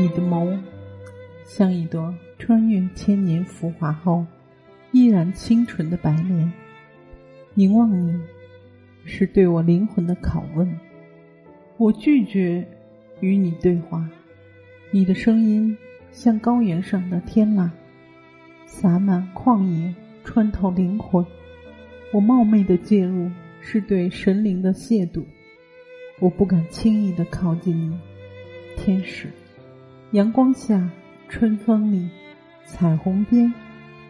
你的眸，像一朵穿越千年浮华后依然清纯的白莲。凝望你，是对我灵魂的拷问。我拒绝与你对话。你的声音像高原上的天籁，洒满旷野，穿透灵魂。我冒昧的介入，是对神灵的亵渎。我不敢轻易的靠近你，天使。阳光下，春风里，彩虹边，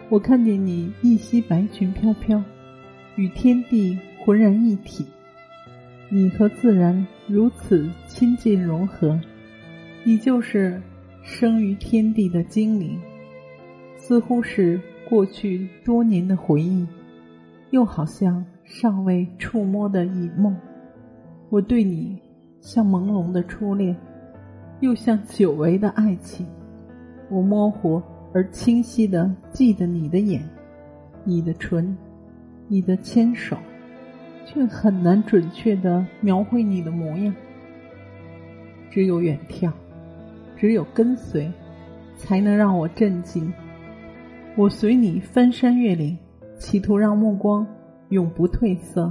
我看见你一袭白裙飘飘，与天地浑然一体。你和自然如此亲近融合。你就是生于天地的精灵，似乎是过去多年的回忆，又好像尚未触摸的一梦。我对你像朦胧的初恋，又像久违的爱情。我模糊而清晰的记得你的眼、你的唇、你的牵手，却很难准确的描绘你的模样。只有远眺。只有跟随，才能让我震惊。我随你翻山越岭，企图让目光永不褪色。